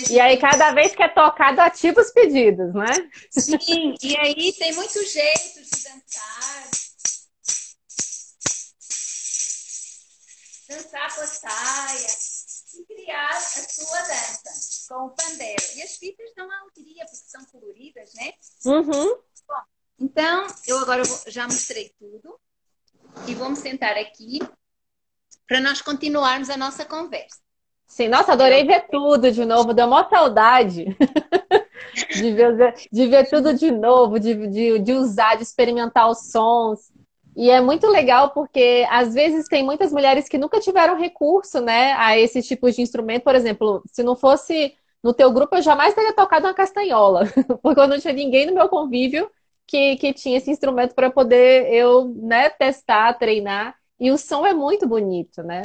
e aí, cada vez que é tocado, ativa os pedidos, né? Sim, e aí tem muitos jeitos de dançar. dançar com a saia criar a sua dança com o pandeiro. E as fitas dão alegria porque são coloridas, né? Uhum. Bom, então, eu agora já mostrei tudo e vou me sentar aqui para nós continuarmos a nossa conversa. Sim, nossa, adorei ver tudo de novo, deu uma saudade [LAUGHS] de, ver, de ver tudo de novo, de, de, de usar, de experimentar os sons. E é muito legal porque às vezes tem muitas mulheres que nunca tiveram recurso, né, a esse tipo de instrumento. Por exemplo, se não fosse no teu grupo, eu jamais teria tocado uma castanhola, [LAUGHS] porque eu não tinha ninguém no meu convívio que, que tinha esse instrumento para poder eu, né, testar, treinar. E o som é muito bonito, né?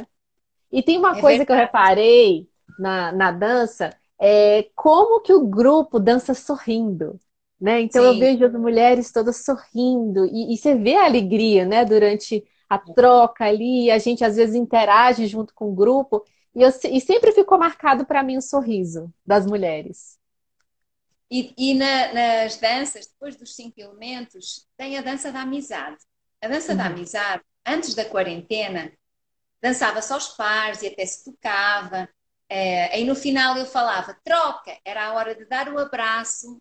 E tem uma é coisa verdade. que eu reparei na, na dança, é como que o grupo dança sorrindo. Né? Então Sim. eu vejo as mulheres todas sorrindo e, e, você vê a alegria, né? Durante a troca ali, a gente às vezes interage junto com o grupo. E, eu, e sempre ficou marcado para mim o sorriso das mulheres. E, e na, nas danças, depois dos cinco elementos, tem a dança da amizade. A dança uhum. da amizade, antes da quarentena, dançava-se aos pares e até se tocava. É, aí no final eu falava, troca, era a hora de dar o abraço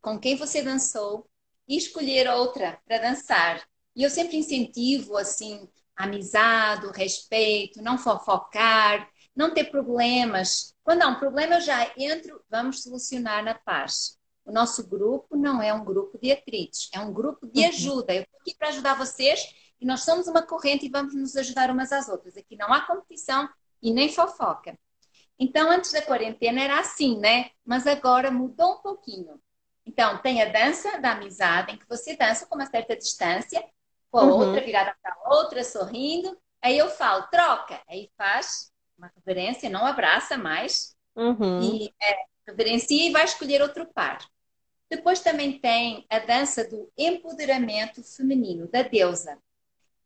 com quem você dançou e escolher outra para dançar. E eu sempre incentivo, assim, amizade, respeito, não fofocar, não ter problemas. Quando há um problema, eu já entro, vamos solucionar na paz. O nosso grupo não é um grupo de atritos, é um grupo de uhum. ajuda. Eu estou aqui para ajudar vocês e nós somos uma corrente e vamos nos ajudar umas às outras. Aqui não há competição e nem fofoca. Então, antes da quarentena era assim, né? Mas agora mudou um pouquinho. Então, tem a dança da amizade, em que você dança com uma certa distância, com a uhum. outra virada para a outra, sorrindo. Aí eu falo, troca. Aí faz uma reverência, não abraça mais. Uhum. E é, reverencia e vai escolher outro par. Depois também tem a dança do empoderamento feminino, da deusa.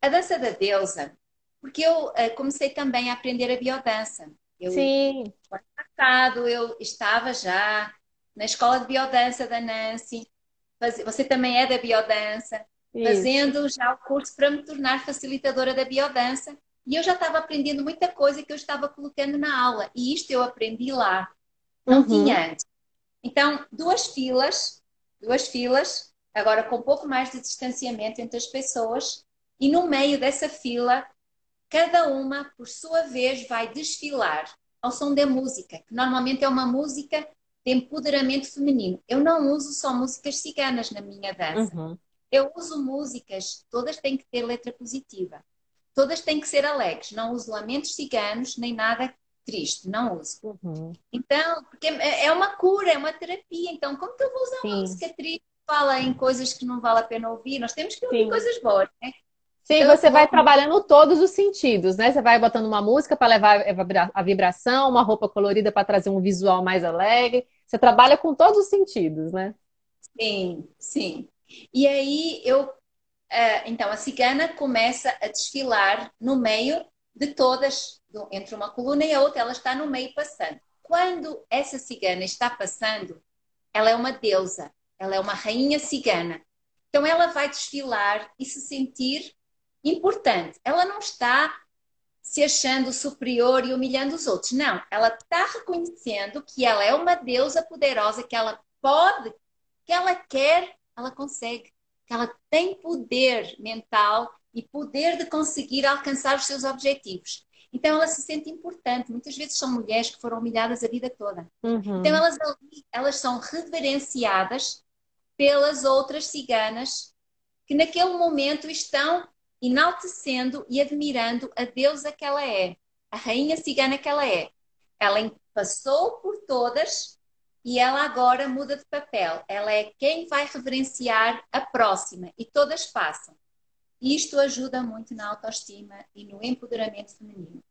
A dança da deusa, porque eu uh, comecei também a aprender a biodança. Eu, Sim. No ano passado eu estava já na escola de biodança da Nancy. Você também é da biodança. Isso. Fazendo já o curso para me tornar facilitadora da biodança. E eu já estava aprendendo muita coisa que eu estava colocando na aula. E isto eu aprendi lá. Não uhum. tinha antes. Então, duas filas, duas filas, agora com um pouco mais de distanciamento entre as pessoas, e no meio dessa fila, cada uma, por sua vez, vai desfilar ao som da música, que normalmente é uma música de empoderamento feminino. Eu não uso só músicas ciganas na minha dança. Uhum. Eu uso músicas, todas têm que ter letra positiva. Todas têm que ser alegres. Não uso lamentos ciganos, nem nada triste, não uso. Uhum. Então, porque é, é uma cura, é uma terapia. Então, como que eu vou usar Sim. uma música triste que fala em coisas que não vale a pena ouvir? Nós temos que ouvir Sim. coisas boas, né? Sim, então, você vai trabalhando todos os sentidos, né? Você vai botando uma música para levar a vibração, uma roupa colorida para trazer um visual mais alegre. Você trabalha com todos os sentidos, né? Sim, sim. E aí eu, é, então a cigana começa a desfilar no meio de todas entre uma coluna e a outra, ela está no meio passando. Quando essa cigana está passando, ela é uma deusa, ela é uma rainha cigana. Então ela vai desfilar e se sentir importante. Ela não está se achando superior e humilhando os outros. Não, ela está reconhecendo que ela é uma deusa poderosa, que ela pode, que ela quer, ela consegue, que ela tem poder mental e poder de conseguir alcançar os seus objetivos. Então ela se sente importante. Muitas vezes são mulheres que foram humilhadas a vida toda. Uhum. Então elas, elas são reverenciadas pelas outras ciganas que naquele momento estão enaltecendo e admirando a deusa que ela é, a rainha cigana que ela é. Ela passou por todas e ela agora muda de papel. Ela é quem vai reverenciar a próxima e todas passam. Isto ajuda muito na autoestima e no empoderamento feminino.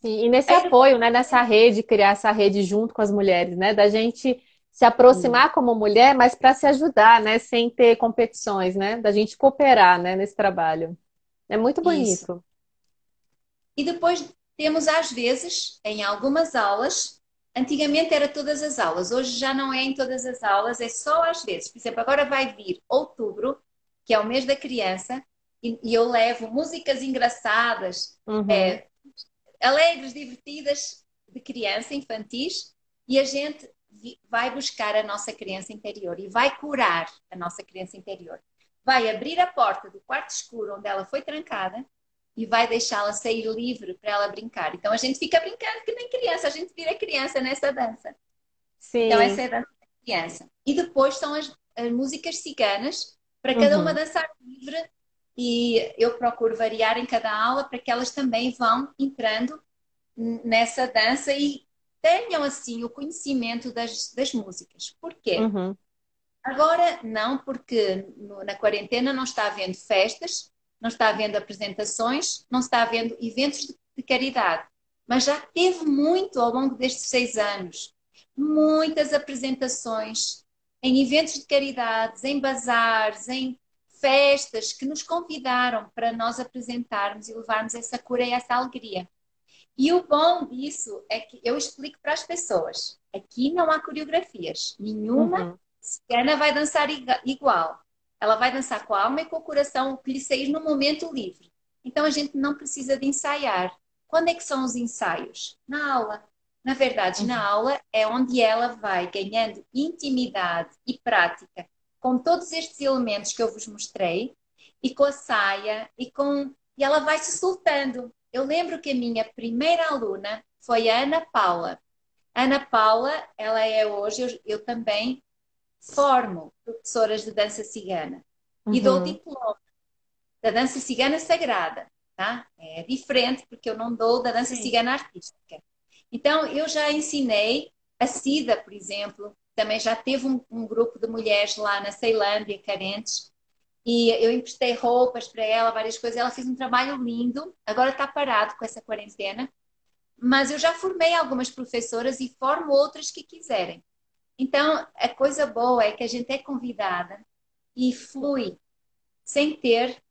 Sim, e nesse é... apoio, né, nessa rede, criar essa rede junto com as mulheres, né, da gente se aproximar Sim. como mulher, mas para se ajudar, né, sem ter competições, né, da gente cooperar, né, nesse trabalho. É muito bonito. Isso. E depois temos às vezes, em algumas aulas, antigamente era todas as aulas, hoje já não é em todas as aulas, é só às vezes. Por exemplo, agora vai vir outubro, que é o mês da criança, e, e eu levo músicas engraçadas, uhum. é, alegres, divertidas, de criança, infantis, e a gente vai buscar a nossa criança interior e vai curar a nossa criança interior. Vai abrir a porta do quarto escuro onde ela foi trancada e vai deixá-la sair livre para ela brincar. Então a gente fica brincando que nem criança, a gente vira criança nessa dança. Sim. Então essa é a dança da criança. E depois são as, as músicas ciganas para cada uhum. uma dançar livre e eu procuro variar em cada aula para que elas também vão entrando nessa dança e tenham assim o conhecimento das, das músicas. Por quê? Uhum. Agora não, porque na quarentena não está havendo festas, não está havendo apresentações, não está havendo eventos de, de caridade. Mas já teve muito ao longo destes seis anos. Muitas apresentações em eventos de caridade, em bazares, em festas que nos convidaram para nós apresentarmos e levarmos essa cura e essa alegria. E o bom disso é que eu explico para as pessoas: aqui não há coreografias, nenhuma uhum. Cigana vai dançar igual. Ela vai dançar com a alma e com o coração, o que lhe sair no momento livre. Então a gente não precisa de ensaiar. Quando é que são os ensaios? Na aula. Na verdade, uhum. na aula é onde ela vai ganhando intimidade e prática com todos estes elementos que eu vos mostrei e com a saia e com e ela vai se soltando. Eu lembro que a minha primeira aluna foi a Ana Paula. Ana Paula, ela é hoje, eu, eu também formo professoras de dança cigana uhum. e dou uhum. diploma da dança cigana sagrada, tá? É diferente porque eu não dou da dança Sim. cigana artística. Então, eu já ensinei a Cida, por exemplo, também já teve um, um grupo de mulheres lá na Ceilândia, carentes, e eu emprestei roupas para ela, várias coisas. Ela fez um trabalho lindo, agora está parado com essa quarentena, mas eu já formei algumas professoras e formo outras que quiserem. Então, a coisa boa é que a gente é convidada e flui, sem ter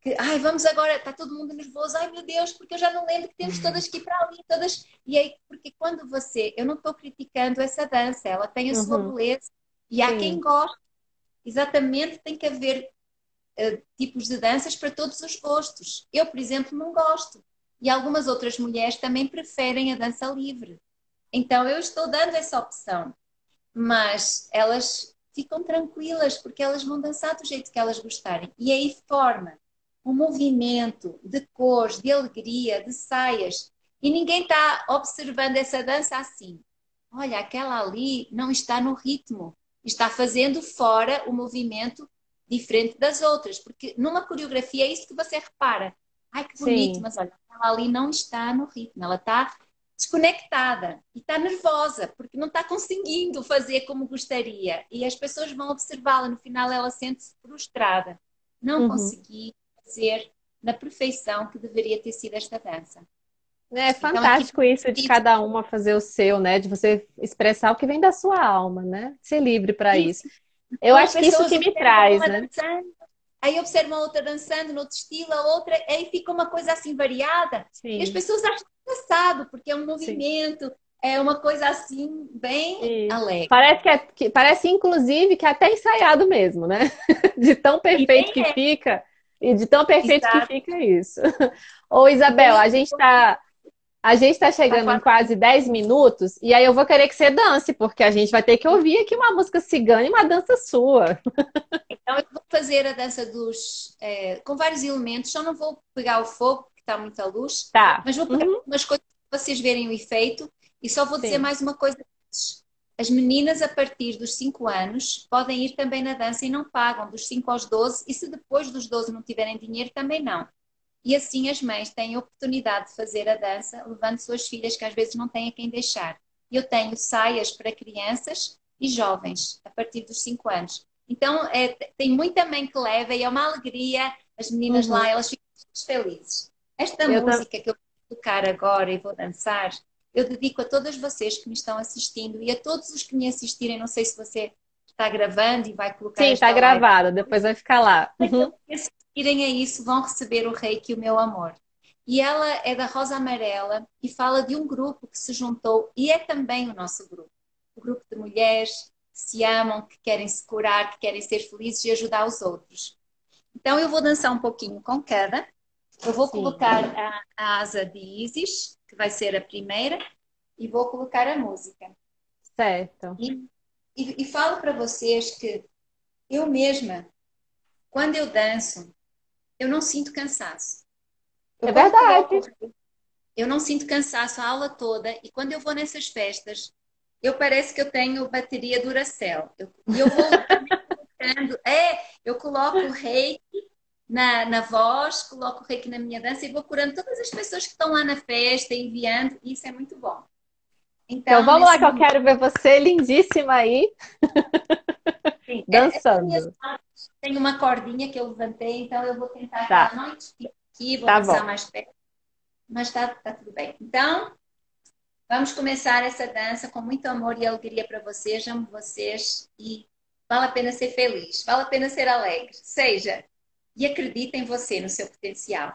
que, ai, vamos agora, está todo mundo nervoso, ai meu Deus, porque eu já não lembro que temos uhum. todas que ir para ali, todas. E aí, porque quando você, eu não estou criticando essa dança, ela tem a sua uhum. beleza e há Sim. quem goste. Exatamente, tem que haver uh, tipos de danças para todos os gostos. Eu, por exemplo, não gosto. E algumas outras mulheres também preferem a dança livre. Então, eu estou dando essa opção. Mas elas ficam tranquilas porque elas vão dançar do jeito que elas gostarem. E aí forma um movimento de cores, de alegria, de saias. E ninguém está observando essa dança assim. Olha, aquela ali não está no ritmo. Está fazendo fora o movimento diferente das outras. Porque numa coreografia é isso que você repara. Ai, que bonito, Sim. mas olha, ela ali não está no ritmo. Ela está desconectada e está nervosa porque não está conseguindo fazer como gostaria. E as pessoas vão observá-la. No final, ela sente-se frustrada. Não uhum. consegui fazer na perfeição que deveria ter sido esta dança. É então, fantástico então, isso de cada uma fazer o seu, né? De você expressar o que vem da sua alma, né? Ser livre para isso. isso. Eu acho que isso que me traz, né? Dançando, aí observa uma outra dançando no outro estilo, a outra, aí fica uma coisa assim variada. Sim. E as pessoas acham engraçado, porque é um movimento, Sim. é uma coisa assim, bem isso. alegre. Parece que, é, que, parece, inclusive, que é até ensaiado mesmo, né? [LAUGHS] De tão perfeito que é. fica. E de tão perfeito Exato. que fica isso. [LAUGHS] Ô, Isabel, a gente está a gente está chegando em quase 10 minutos e aí eu vou querer que você dance, porque a gente vai ter que ouvir aqui uma música cigana e uma dança sua. Então eu vou fazer a dança dos. É, com vários elementos, só não vou pegar o fogo, porque está muita luz. Tá. Mas vou pegar uhum. umas coisas para vocês verem o efeito. E só vou dizer Sim. mais uma coisa antes. As meninas, a partir dos 5 anos, podem ir também na dança e não pagam, dos 5 aos 12, e se depois dos 12 não tiverem dinheiro, também não. E assim as mães têm a oportunidade de fazer a dança, levando suas filhas que às vezes não têm a quem deixar. Eu tenho saias para crianças e jovens, a partir dos 5 anos. Então, é, tem muita mãe que leva e é uma alegria. As meninas uhum. lá, elas ficam felizes. Esta eu música que eu vou tocar agora e vou dançar, eu dedico a todas vocês que me estão assistindo e a todos os que me assistirem. Não sei se você está gravando e vai colocar. Sim, está gravado, depois vai ficar lá. Uhum. Se assistirem a isso, vão receber o reiki, o meu amor. E ela é da Rosa Amarela e fala de um grupo que se juntou e é também o nosso grupo. O grupo de mulheres que se amam, que querem se curar, que querem ser felizes e ajudar os outros. Então eu vou dançar um pouquinho com cada. Eu vou Sim. colocar a, a asa de Isis que vai ser a primeira, e vou colocar a música. Certo. E, e, e falo para vocês que eu mesma, quando eu danço, eu não sinto cansaço. Eu é verdade. Eu não sinto cansaço a aula toda, e quando eu vou nessas festas, eu parece que eu tenho bateria Duracell. Eu, eu vou [LAUGHS] é, eu coloco o reiki na, na voz, coloco o reiki na minha dança e vou curando todas as pessoas que estão lá na festa, enviando, e isso é muito bom. Então, então vamos lá que eu quero ver você lindíssima aí. [LAUGHS] Sim, [LAUGHS] é, dançando. É, tem uma cordinha que eu levantei, então eu vou tentar tá. não aqui, vou tá passar mais perto. Mas tá, tá tudo bem. Então, vamos começar essa dança com muito amor e alegria para vocês. Amo vocês e vale a pena ser feliz, vale a pena ser alegre. Seja e acredita em você, no seu potencial.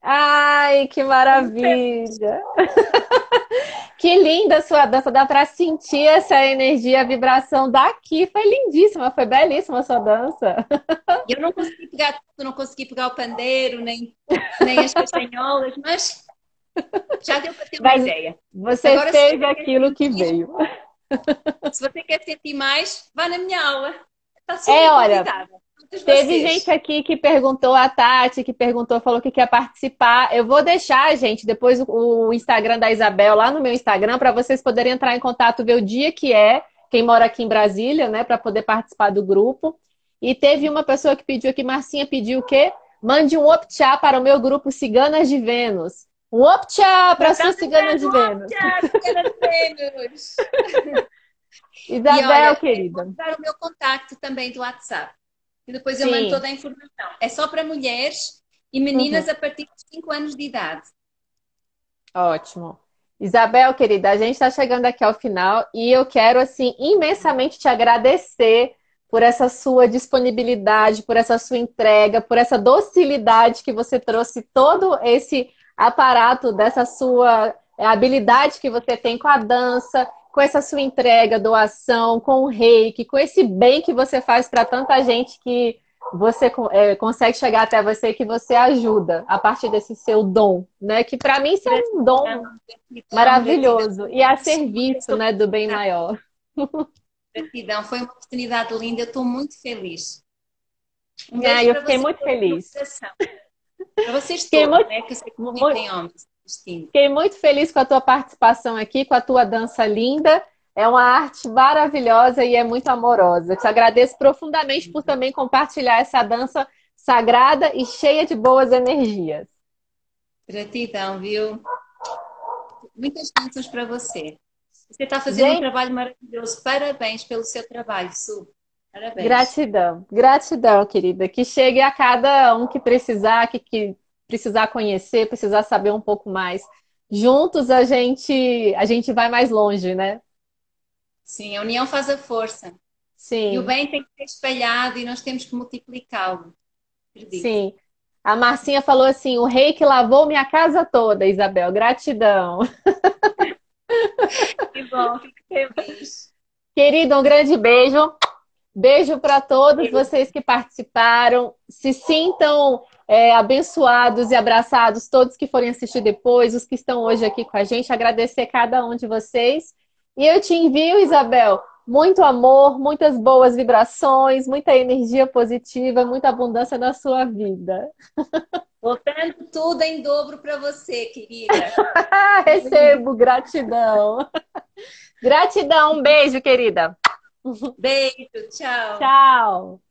Ai, que maravilha! [LAUGHS] que linda a sua dança, dá para sentir essa energia, a vibração daqui. Foi lindíssima, foi belíssima a sua dança. Eu não consegui pegar não consegui pegar o pandeiro, nem, nem as castanholas, mas já deu para ter uma mas ideia. Você Agora, fez aquilo que veio. Se você quer sentir mais, vá na minha aula. Tá é, olha, Teve gente aqui que perguntou, a Tati, que perguntou, falou que quer participar. Eu vou deixar, gente, depois o Instagram da Isabel lá no meu Instagram para vocês poderem entrar em contato, ver o dia que é, quem mora aqui em Brasília, né, para poder participar do grupo. E teve uma pessoa que pediu aqui, Marcinha pediu o quê? Mande um optcha para o meu grupo Ciganas de Vênus. Um optcha para suas Ciganas de Vênus. Ciganas de Vênus. Isabel, olha, querida. Vou dar o meu contato também do WhatsApp. E depois eu Sim. mando toda a informação. É só para mulheres e meninas uhum. a partir de 5 anos de idade. Ótimo. Isabel, querida, a gente está chegando aqui ao final e eu quero, assim, imensamente te agradecer por essa sua disponibilidade, por essa sua entrega, por essa docilidade que você trouxe todo esse aparato dessa sua é, habilidade que você tem com a dança, com essa sua entrega, doação, com o reiki, com esse bem que você faz para tanta gente que você é, consegue chegar até você que você ajuda a partir desse seu dom, né? Que para mim isso é um dom maravilhoso e a serviço, né, do bem maior. Gratidão, foi uma oportunidade linda, eu estou muito feliz. Um ah, eu fiquei muito feliz. Para vocês todos, muito, né? Que eu sei que muito, tem homens. Fiquei muito feliz com a tua participação aqui, com a tua dança linda. É uma arte maravilhosa e é muito amorosa. Te agradeço profundamente por também compartilhar essa dança sagrada e cheia de boas energias. Gratidão, viu? Muitas bênçãos para você. Você está fazendo Gente... um trabalho maravilhoso. Parabéns pelo seu trabalho, Su. Parabéns. Gratidão, gratidão, querida. Que chegue a cada um que precisar, que, que precisar conhecer, precisar saber um pouco mais. Juntos a gente a gente vai mais longe, né? Sim, a união faz a força. Sim. E o bem tem que ser espalhado e nós temos que multiplicá-lo. Sim. A Marcinha falou assim: o rei que lavou minha casa toda, Isabel. Gratidão. [LAUGHS] Que bom, fico feliz. Querido, um grande beijo. Beijo para todos vocês que participaram. Se sintam é, abençoados e abraçados, todos que forem assistir depois, os que estão hoje aqui com a gente. Agradecer cada um de vocês. E eu te envio, Isabel, muito amor, muitas boas vibrações, muita energia positiva, muita abundância na sua vida. [LAUGHS] Botando tudo em dobro para você, querida. [LAUGHS] Recebo, gratidão. [LAUGHS] Gratidão, um beijo, querida. Beijo, tchau. Tchau.